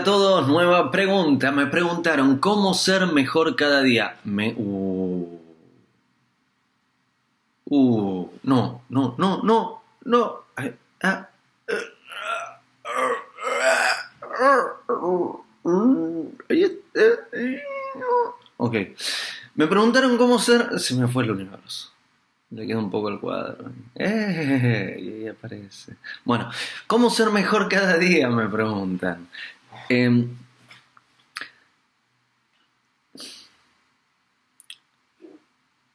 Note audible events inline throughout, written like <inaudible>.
nueva pregunta. Me preguntaron cómo ser mejor cada día. Me. Uh. Uh. No, no, no, no, no. Ah. Ok. Me preguntaron cómo ser. Se me fue el universo. Le queda un poco el cuadro. ¡Eh! Y ahí aparece. Bueno, ¿cómo ser mejor cada día? Me preguntan. Em,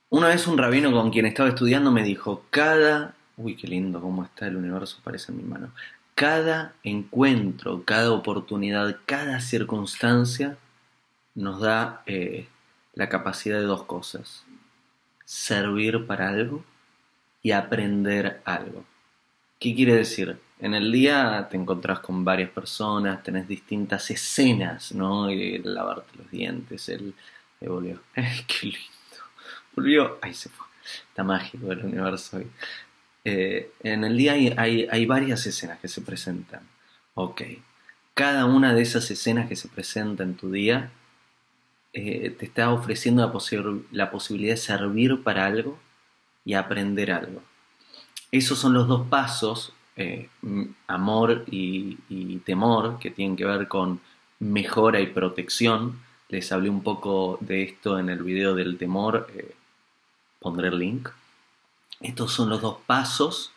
una vez un rabino con quien estaba estudiando me dijo, cada... Uy, qué lindo cómo está el universo, parece en mi mano. Cada encuentro, cada oportunidad, cada circunstancia nos da eh, la capacidad de dos cosas. Servir para algo y aprender algo. ¿Qué quiere decir? En el día te encontrás con varias personas, tenés distintas escenas, ¿no? El lavarte los dientes, el... Volvió. <laughs> ¡Ay, qué lindo! Volvió. Ahí se fue. Está mágico el universo hoy. Eh, en el día hay, varias escenas que se presentan. Ok. Cada una de esas escenas que se presenta en tu día eh, te está ofreciendo la posibilidad de servir para algo y aprender algo. Esos son los dos pasos eh, amor y, temor, que tienen que ver con mejora y protección. Les hablé un poco de esto en el video del temor, eh, pondré el link. Estos son los dos pasos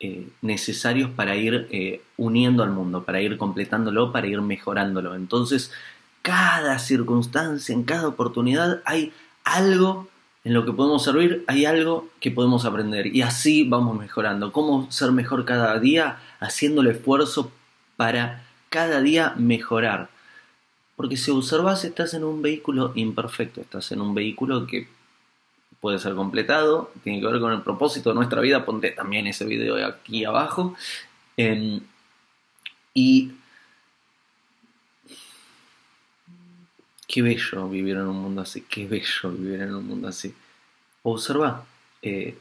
eh, necesarios para ir uniendo al mundo, para ir completándolo, para ir mejorándolo. Entonces, cada circunstancia, en cada oportunidad, hay algo en lo que podemos servir hay algo que podemos aprender y así vamos mejorando. ¿Cómo ser mejor cada día? Haciendo el esfuerzo para cada día mejorar. Porque si observas estás en un vehículo imperfecto, estás en un vehículo que puede ser completado, tiene que ver con el propósito de nuestra vida, ponte también ese video de aquí abajo. Em, y Qué bello vivir en un mundo así, qué bello vivir en un mundo así. Observa, eh,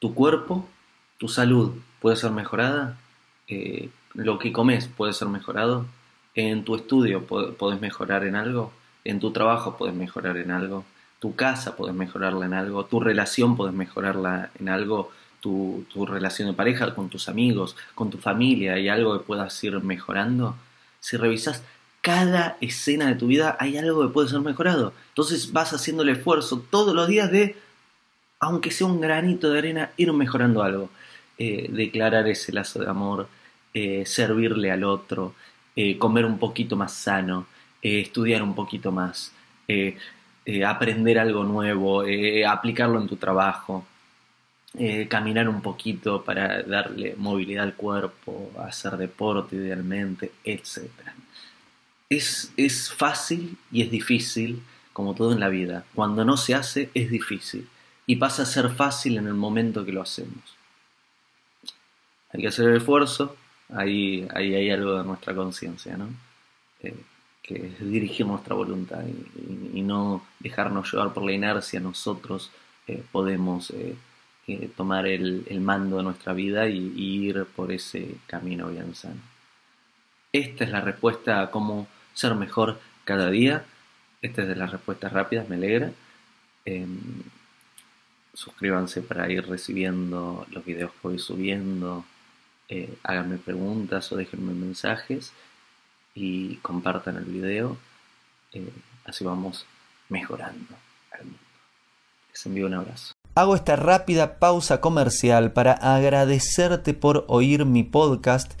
tu cuerpo, tu salud puede ser mejorada, eh, lo que comes puede ser mejorado, en tu estudio puedes mejorar en algo, en tu trabajo puedes mejorar en algo, tu casa puedes mejorarla en algo, tu relación puedes mejorarla en algo, tu, tu relación de pareja con tus amigos, con tu familia, hay algo que puedas ir mejorando. Si revisas cada escena de tu vida hay algo que puede ser mejorado. Entonces vas haciendo el esfuerzo todos los días de, aunque sea un granito de arena, ir mejorando algo. Eh, declarar ese lazo de amor, eh, servirle al otro, eh, comer un poquito más sano, estudiar un poquito más, aprender algo nuevo, aplicarlo en tu trabajo. caminar un poquito para darle movilidad al cuerpo, hacer deporte idealmente, etcétera es, es fácil y es difícil, como todo en la vida. Cuando no se hace, es difícil. Y pasa a ser fácil en el momento que lo hacemos. Hay que hacer el esfuerzo, ahí, ahí hay algo de nuestra conciencia, ¿no? Eh, que es dirigir nuestra voluntad y, no dejarnos llevar por la inercia. Nosotros eh, podemos eh, tomar el, mando de nuestra vida y, y, ir por ese camino bien sano. Esta es la respuesta a cómo ser mejor cada día. Esta es de las respuestas rápidas, me alegra. Em, suscríbanse para ir recibiendo los videos que voy subiendo. Eh, háganme preguntas o déjenme mensajes y compartan el video. Eh, así vamos mejorando al mundo. Les envío un abrazo. Hago esta rápida pausa comercial para agradecerte por oír mi podcast